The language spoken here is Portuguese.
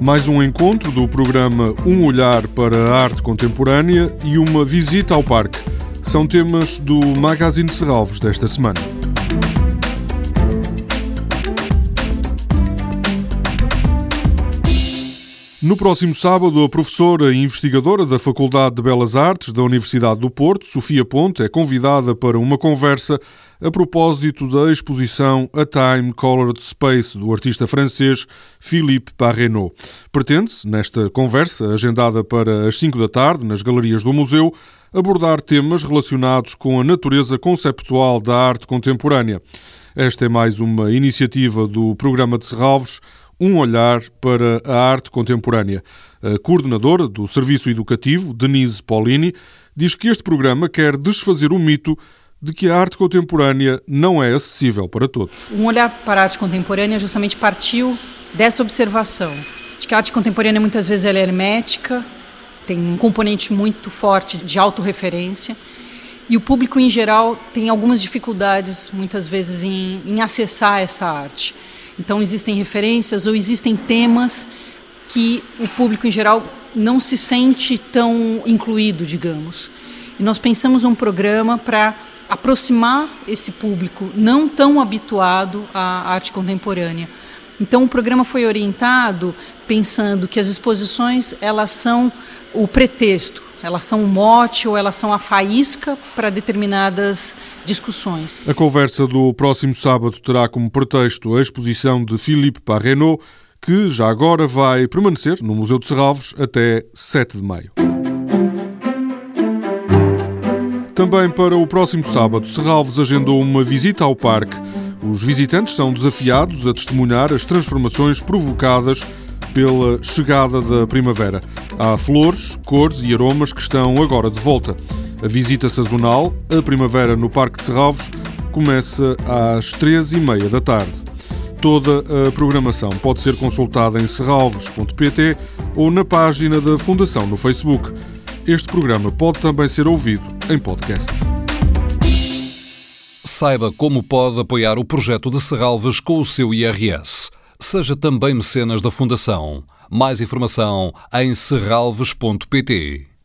Mais um encontro do programa Um Olhar para a Arte Contemporânea e uma visita ao parque. São temas do Magazine Serralves desta semana. No próximo sábado, a professora e investigadora da Faculdade de Belas Artes da Universidade do Porto, Sofia Ponte, é convidada para uma conversa a propósito da exposição A Time Colored Space do artista francês Philippe Parrenot. Pretende-se, nesta conversa, agendada para as 5 da tarde, nas galerias do museu, abordar temas relacionados com a natureza conceptual da arte contemporânea. Esta é mais uma iniciativa do programa de Serralves, um olhar para a arte contemporânea. A coordenadora do Serviço Educativo, Denise Paulini, diz que este programa quer desfazer o mito de que a arte contemporânea não é acessível para todos. Um olhar para a arte contemporânea justamente partiu dessa observação, de que a arte contemporânea muitas vezes é hermética, tem um componente muito forte de autorreferência, e o público em geral tem algumas dificuldades muitas vezes em, em acessar essa arte. Então existem referências ou existem temas que o público em geral não se sente tão incluído, digamos. E nós pensamos um programa para aproximar esse público não tão habituado à arte contemporânea. Então o programa foi orientado pensando que as exposições elas são o pretexto elas são o mote ou elas são a faísca para determinadas discussões. A conversa do próximo sábado terá como pretexto a exposição de Philippe Parrenot, que já agora vai permanecer no Museu de Serralves até 7 de maio. Também para o próximo sábado, Serralves agendou uma visita ao parque. Os visitantes são desafiados a testemunhar as transformações provocadas pela chegada da primavera. Há flores, cores e aromas que estão agora de volta. A visita sazonal, a primavera no Parque de Serralves, começa às três e meia da tarde. Toda a programação pode ser consultada em serralves.pt ou na página da Fundação no Facebook. Este programa pode também ser ouvido em podcast. Saiba como pode apoiar o projeto de Serralves com o seu IRS. Seja também mecenas da Fundação. Mais informação em serralves.pt.